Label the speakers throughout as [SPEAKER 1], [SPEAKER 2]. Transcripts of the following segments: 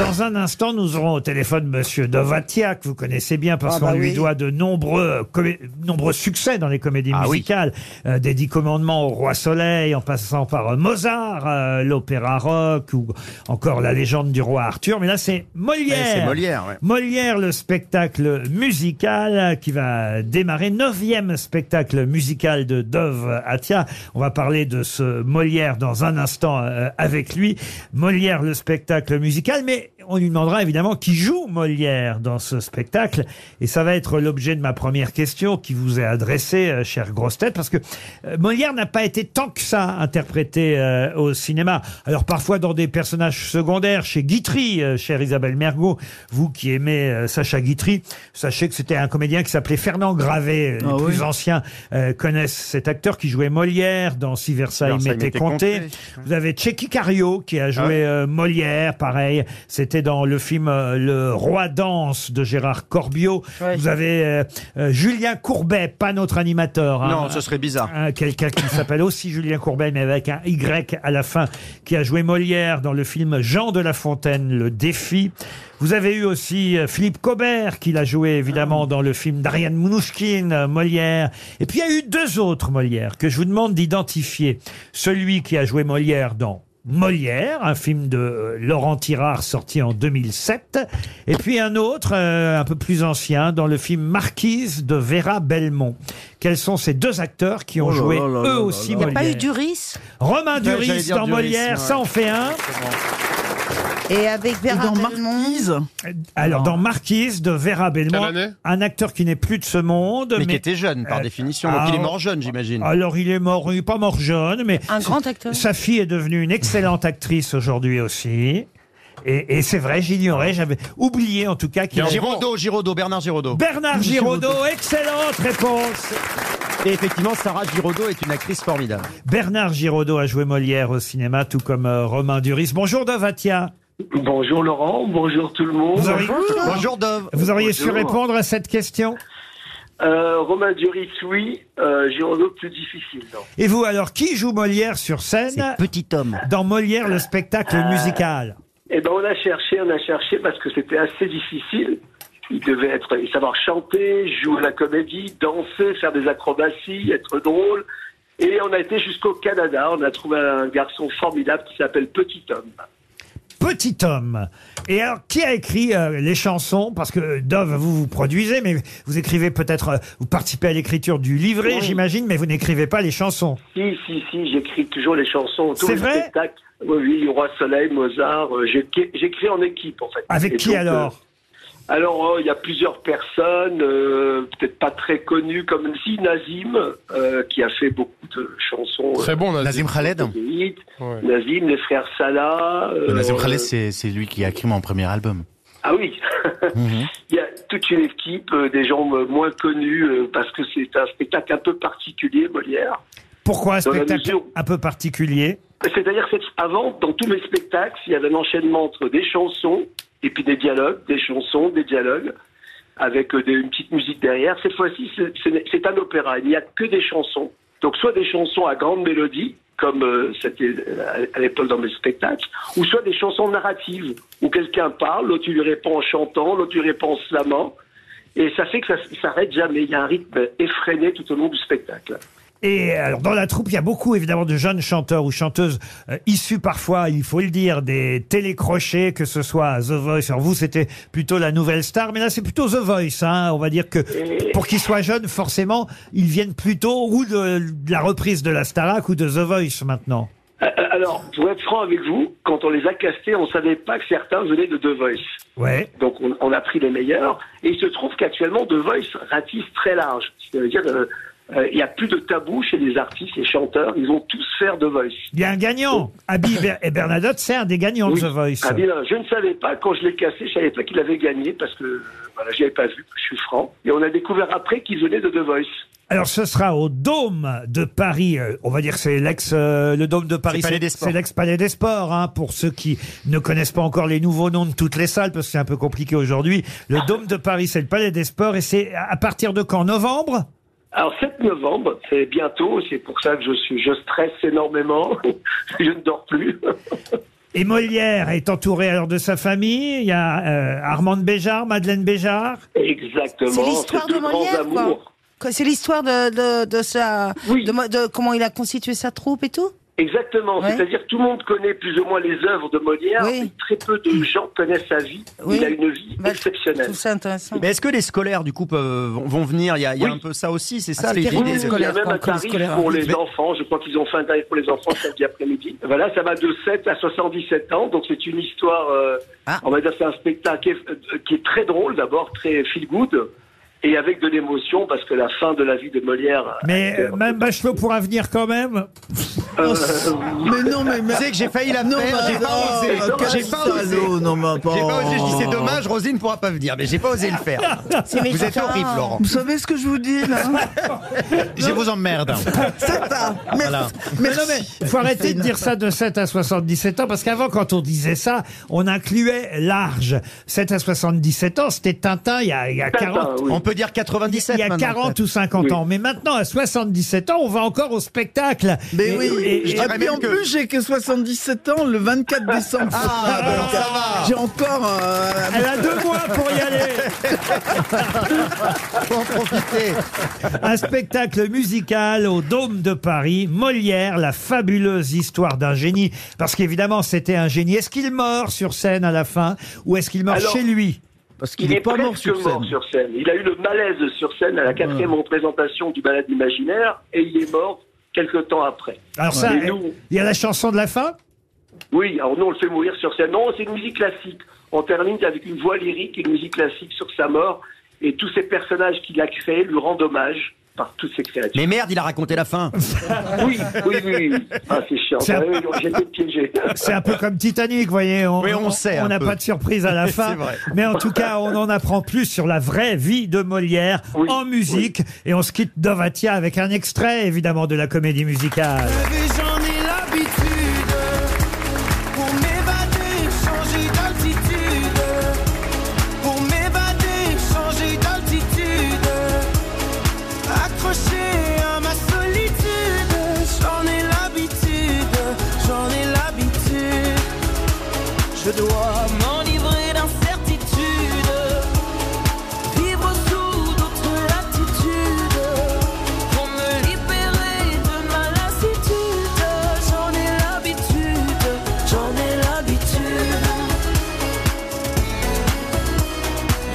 [SPEAKER 1] Dans un instant, nous aurons au téléphone Monsieur Dovatia, que vous connaissez bien parce
[SPEAKER 2] Ah
[SPEAKER 1] qu'on
[SPEAKER 2] bah
[SPEAKER 1] lui
[SPEAKER 2] oui.
[SPEAKER 1] doit de nombreux, comé- nombreux succès dans les comédies
[SPEAKER 3] Ah oui.
[SPEAKER 1] musicales, euh, des Dix Commandements au Roi Soleil, en passant par euh, Mozart, euh, l'opéra rock ou encore la légende du roi Arthur. Mais là, c'est Molière.
[SPEAKER 3] Ouais, c'est Molière, ouais.
[SPEAKER 1] Molière, le spectacle musical euh, qui va démarrer, neuvième spectacle musical de Dove Atia. On va parler de ce Molière dans un instant euh, avec lui. Molière, le spectacle musical, mais on lui demandera évidemment qui joue Molière dans ce spectacle. Et ça va être l'objet de ma première question qui vous est adressée, euh, chère grosse tête, parce que euh, Molière n'a pas été tant que ça interprété euh, au cinéma. Alors parfois dans des personnages secondaires, chez Guitry, chère Isabelle Mergot, vous qui aimez Sacha Guitry, sachez que c'était un comédien qui s'appelait Fernand Gravet. Les
[SPEAKER 4] Ah oui.
[SPEAKER 1] plus anciens connaissent cet acteur qui jouait Molière dans Si Versailles, m'était compté.
[SPEAKER 3] compté.
[SPEAKER 1] Vous avez Checky Cario qui a joué
[SPEAKER 3] Ah
[SPEAKER 1] euh, Molière, pareil. C'était dans le film euh, Le Roi danse de Gérard Corbiot.
[SPEAKER 2] Ouais.
[SPEAKER 1] Vous avez euh, euh, Julien Courbet, pas notre animateur. hein.
[SPEAKER 3] Non, ce serait bizarre.
[SPEAKER 1] Un- Quelqu'un qui s'appelle aussi Julien Courbet, mais avec un Y à la fin, qui a joué Molière dans le film Jean de La Fontaine, Le Défi. Vous avez eu aussi euh, Philippe Cobert, qui l'a joué évidemment dans le film d'Ariane Mnouchkine, euh, Molière. Et puis il y a eu deux autres Molières que je vous demande d'identifier. Celui qui a joué Molière dans Molière, un film de euh, Laurent Tirard sorti en 2007, et puis un autre, euh, un peu plus ancien, dans le film Marquise de Vera Belmont. Quels sont ces deux acteurs qui ont
[SPEAKER 4] Oh là
[SPEAKER 1] joué
[SPEAKER 4] là là
[SPEAKER 1] eux
[SPEAKER 4] là
[SPEAKER 1] aussi
[SPEAKER 2] Il n'y a
[SPEAKER 1] Molière
[SPEAKER 2] pas eu Duris
[SPEAKER 1] Romain
[SPEAKER 3] Ouais,
[SPEAKER 1] Duris
[SPEAKER 3] dire
[SPEAKER 1] dans
[SPEAKER 3] Duris,
[SPEAKER 1] Molière,
[SPEAKER 3] ouais.
[SPEAKER 1] ça en fait un.
[SPEAKER 2] Et avec
[SPEAKER 4] Et
[SPEAKER 2] Vera
[SPEAKER 4] dans
[SPEAKER 2] Belmont.
[SPEAKER 4] Marquise,
[SPEAKER 1] Alors dans Marquise de Vera Belmont,
[SPEAKER 5] Quelle année
[SPEAKER 1] un acteur qui n'est plus de ce monde,
[SPEAKER 3] Mais,
[SPEAKER 1] mais,
[SPEAKER 3] qui était jeune, par
[SPEAKER 1] Euh,
[SPEAKER 3] définition.
[SPEAKER 1] ah,
[SPEAKER 3] Donc il est
[SPEAKER 1] oh.
[SPEAKER 3] mort jeune, j'imagine.
[SPEAKER 1] alors il est mort, il est pas mort jeune, mais
[SPEAKER 2] Un grand acteur.
[SPEAKER 1] sa fille est devenue une excellente actrice aujourd'hui aussi. Et, et c'est vrai, j'ignorais, j'avais oublié en tout cas qu'il avait...
[SPEAKER 3] Giraudot, Giraudot, Bernard Giraudot.
[SPEAKER 1] Bernard Giraudot, excellente réponse
[SPEAKER 3] Et effectivement, Sarah Giraudot est une actrice formidable.
[SPEAKER 1] Bernard Giraudot a joué Molière au cinéma, tout comme euh, Romain Duris. Bonjour Dovatia.
[SPEAKER 6] Bonjour Laurent, bonjour tout le monde.
[SPEAKER 1] Vous auriez,
[SPEAKER 3] Bonjour Dove.
[SPEAKER 1] vous auriez su répondre à cette question?
[SPEAKER 6] Euh, Romain Duris, oui. Euh, plus difficile. Non.
[SPEAKER 1] Et vous, alors, qui joue Molière sur scène
[SPEAKER 4] petit homme.
[SPEAKER 1] dans Molière, le spectacle musical?
[SPEAKER 6] Eh ben, on a cherché, on a cherché parce que c'était assez difficile. Il devait être, savoir chanter, jouer la comédie, danser, faire des acrobaties, être drôle. Et on a été jusqu'au Canada. On a trouvé un garçon formidable qui s'appelle Petit Homme.
[SPEAKER 1] Petit homme. Et alors, qui a écrit euh, les chansons? Parce que Dove, vous vous produisez, mais vous écrivez peut-être, euh, vous participez à l'écriture du livret,
[SPEAKER 6] Oui.
[SPEAKER 1] j'imagine, mais vous n'écrivez pas les chansons.
[SPEAKER 6] Si, si, si, j'écris toujours les chansons, tous
[SPEAKER 1] C'est
[SPEAKER 6] les
[SPEAKER 1] vrai?
[SPEAKER 6] spectacles. Oui, oui, Roi Soleil, Mozart. euh, j'écris j'écris en équipe, en fait.
[SPEAKER 1] Avec
[SPEAKER 6] Et
[SPEAKER 1] qui
[SPEAKER 6] donc,
[SPEAKER 1] alors?
[SPEAKER 6] Euh, Alors, oh, il y a plusieurs personnes, euh, peut-être pas très connues, comme si Nazim, euh, qui a fait beaucoup de chansons.
[SPEAKER 5] Très bon, Nazim.
[SPEAKER 7] Nazim Khaled
[SPEAKER 6] euh.
[SPEAKER 5] Ouais.
[SPEAKER 6] Nazim, les frères Salah. euh,
[SPEAKER 7] Nazim
[SPEAKER 6] euh,
[SPEAKER 7] Khaled, c'est c'est lui qui a écrit mon premier album.
[SPEAKER 6] Ah oui
[SPEAKER 7] Mhm.
[SPEAKER 6] Il y a toute une équipe, euh, des gens euh, moins connus, euh, parce que c'est un spectacle un peu particulier, Molière.
[SPEAKER 1] Pourquoi un spectacle
[SPEAKER 6] mesure-
[SPEAKER 1] un peu particulier?
[SPEAKER 6] C'est-à-dire que c'est- avant, dans tous mes spectacles, il y avait un enchaînement entre des chansons et puis des dialogues, des chansons, des dialogues, avec euh, une petite musique derrière. Cette fois-ci, c'est un opéra. Il n'y a que des chansons. Donc soit des chansons à grande mélodie, comme euh, c'était euh, à l'époque dans mes spectacles, ou soit des chansons narratives, où quelqu'un parle, l'autre lui répond en chantant, l'autre lui répond en slamant. Et ça fait que ça ne s'arrête jamais. Il y a un rythme effréné tout au long du spectacle.
[SPEAKER 1] Et alors, dans la troupe, il y a beaucoup, évidemment, de jeunes chanteurs ou chanteuses euh, issus parfois, il faut le dire, des télécrochets, que ce soit à The Voice. Alors vous, c'était plutôt la nouvelle star, mais là, c'est plutôt The Voice. Hein. On va dire que pour qu'ils soient jeunes, forcément, ils viennent plutôt ou de, de la reprise de la Starac ou de The Voice maintenant.
[SPEAKER 6] Euh, Alors, pour être franc avec vous, quand on les a castés, on savait pas que certains venaient de The Voice.
[SPEAKER 1] Ouais.
[SPEAKER 6] Donc, on, on a pris les meilleurs. Et il se trouve qu'actuellement, The Voice ratisse très large. C'est-à-dire, euh, euh, il y a plus de tabou chez les artistes, les chanteurs. Ils vont tous faire The Voice.
[SPEAKER 1] Il y a un gagnant. Abby Ber- et Bernadotte, c'est un des gagnants
[SPEAKER 6] Oui.
[SPEAKER 1] de The Voice.
[SPEAKER 6] Ah bien, je ne savais pas, quand je l'ai cassé, je savais pas qu'il avait gagné parce que, euh, voilà, je l'avais pas vu, je suis franc. Et on a découvert après qu'il venait de The Voice.
[SPEAKER 1] Alors ce sera au Dôme de Paris. euh, on va dire que c'est l'ex euh, le Dôme de Paris.
[SPEAKER 3] C'est Palais
[SPEAKER 1] C'est
[SPEAKER 3] des Sports.
[SPEAKER 1] c'est l'ex Palais des Sports. Hein, pour ceux qui ne connaissent pas encore les nouveaux noms de toutes les salles, parce que c'est un peu compliqué aujourd'hui. Le Dôme de Paris, c'est le Palais des Sports, et c'est à partir de quand? Novembre?
[SPEAKER 6] Alors 7 novembre, c'est bientôt, c'est pour ça que je suis, je stresse énormément, je ne dors plus.
[SPEAKER 1] Et Molière est entouré alors de sa famille. Il y a euh, Armande Béjart, Madeleine Béjart.
[SPEAKER 6] Exactement.
[SPEAKER 2] C'est l'histoire de Molière, quoi. C'est l'histoire de, de, de sa,
[SPEAKER 6] Oui.
[SPEAKER 2] de, de comment il a constitué sa troupe et tout.
[SPEAKER 6] Exactement.
[SPEAKER 2] Ouais.
[SPEAKER 6] C'est-à-dire tout le monde connaît plus ou moins les œuvres de Molière,
[SPEAKER 2] Oui.
[SPEAKER 6] mais très peu de gens connaissent sa vie.
[SPEAKER 2] Oui.
[SPEAKER 6] Il a une vie
[SPEAKER 2] Bah,
[SPEAKER 6] exceptionnelle.
[SPEAKER 2] ça intéressant.
[SPEAKER 3] Mais est-ce que les scolaires, du coup, peuvent- vont, vont venir? Il y a, il y a
[SPEAKER 6] Oui.
[SPEAKER 3] un peu ça aussi, c'est
[SPEAKER 4] Ah,
[SPEAKER 3] ça les idées
[SPEAKER 4] les
[SPEAKER 3] de-
[SPEAKER 6] Il y a
[SPEAKER 4] scolaires,
[SPEAKER 6] même un tarif
[SPEAKER 4] scolaires
[SPEAKER 6] pour les enfants. Je crois qu'ils ont fait un tarif pour les enfants samedi après-midi. Voilà, ça va de 7 à 77 ans. Donc c'est une histoire, euh,
[SPEAKER 3] Ah.
[SPEAKER 6] on va dire c'est un spectacle qui est, qui est très drôle d'abord, très feel good. Et avec de l'émotion, parce que la fin de la vie de Molière.
[SPEAKER 1] Mais
[SPEAKER 6] euh,
[SPEAKER 1] euh, Mme Bachelot pourra venir quand même.
[SPEAKER 6] Euh,
[SPEAKER 4] Mais non, mais.
[SPEAKER 3] Tu sais que j'ai failli la faire, j'ai pas osé.
[SPEAKER 4] J'ai
[SPEAKER 3] pas osé.
[SPEAKER 4] Non, mais pas.
[SPEAKER 3] J'ai pas osé, je dis c'est dommage, Rosine pourra pas venir, mais j'ai pas osé le faire. Vous êtes horrible, Laurent.
[SPEAKER 4] Vous savez ce que je vous dis, là
[SPEAKER 3] Je vous emmerde.
[SPEAKER 4] C'est ça.
[SPEAKER 3] Voilà.
[SPEAKER 1] Mais non, mais il faut arrêter de dire ça de 7 à 77 ans, parce qu'avant, quand on disait ça, on incluait large. 7 à 77 ans, c'était Tintin il y a, il y a
[SPEAKER 6] Tintin,
[SPEAKER 1] 40
[SPEAKER 6] oui.
[SPEAKER 3] On peut dire 97
[SPEAKER 1] Il y a
[SPEAKER 3] maintenant,
[SPEAKER 1] 40
[SPEAKER 3] peut-être.
[SPEAKER 1] ou 50
[SPEAKER 6] Oui.
[SPEAKER 1] ans. Mais maintenant, à 77 ans, on va encore au spectacle.
[SPEAKER 4] Mais
[SPEAKER 1] Et-
[SPEAKER 4] oui,
[SPEAKER 1] et-
[SPEAKER 4] et,
[SPEAKER 1] et-
[SPEAKER 3] dirais
[SPEAKER 4] puis
[SPEAKER 3] même
[SPEAKER 4] en
[SPEAKER 3] que-
[SPEAKER 4] plus j'ai que 77 ans le 24 décembre.
[SPEAKER 3] Ah, alors ça va.
[SPEAKER 4] J'ai encore euh,
[SPEAKER 1] elle a deux mois pour y aller.
[SPEAKER 3] Faut en profiter.
[SPEAKER 1] Un spectacle musical au Dôme de Paris, Molière, la fabuleuse histoire d'un génie. Parce qu'évidemment, c'était un génie. Est-ce qu'il meurt sur scène à la fin ou est-ce qu'il meurt
[SPEAKER 6] Alors,
[SPEAKER 1] chez lui?
[SPEAKER 4] Parce
[SPEAKER 6] Il
[SPEAKER 4] qu'il
[SPEAKER 6] est,
[SPEAKER 4] est pas mort sur scène.
[SPEAKER 6] mort sur scène. Il a eu le malaise sur scène à la quatrième représentation du balade imaginaire et il est mort quelque temps après.
[SPEAKER 1] Alors ça,
[SPEAKER 6] nous-
[SPEAKER 1] il y a la chanson de la fin?
[SPEAKER 6] Oui, alors nous on le fait mourir sur scène. Non, c'est une musique classique. On termine avec une voix lyrique et une musique classique sur sa mort. Et tous ces personnages qu'il a créés lui rendent hommage par toutes ces créatures.
[SPEAKER 3] Mais merde, il a raconté la fin.
[SPEAKER 6] Oui, oui, oui. Ah, c'est chiant.
[SPEAKER 1] C'est un-
[SPEAKER 6] Ah oui, été piégé.
[SPEAKER 1] C'est un peu comme Titanic, vous voyez. On,
[SPEAKER 3] Oui, on sait
[SPEAKER 1] On n'a pas de surprise à la fin.
[SPEAKER 3] C'est vrai.
[SPEAKER 1] Mais en tout cas, on en apprend plus sur la vraie vie de Molière
[SPEAKER 6] Oui,
[SPEAKER 1] en musique. Et on se quitte Dovatia avec un extrait, évidemment, de la comédie musicale.
[SPEAKER 5] Je dois m'enivrer d'incertitude. Vivre sous d'autres latitudes. Pour me libérer de ma lassitude, j'en ai l'habitude, j'en ai l'habitude.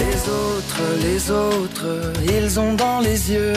[SPEAKER 5] Les autres, les autres, ils ont dans les yeux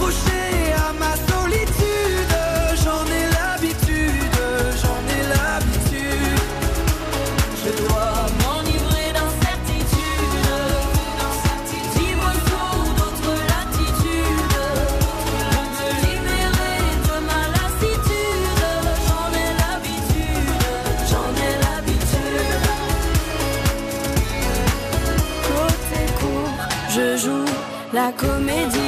[SPEAKER 5] Accroché à ma solitude, j'en ai l'habitude, j'en ai l'habitude. Je dois m'enivrer d'incertitude, vivre sous d'autres latitudes, me libérer de ma lassitude. J'en ai l'habitude, j'en ai l'habitude. Côté court, je joue la comédie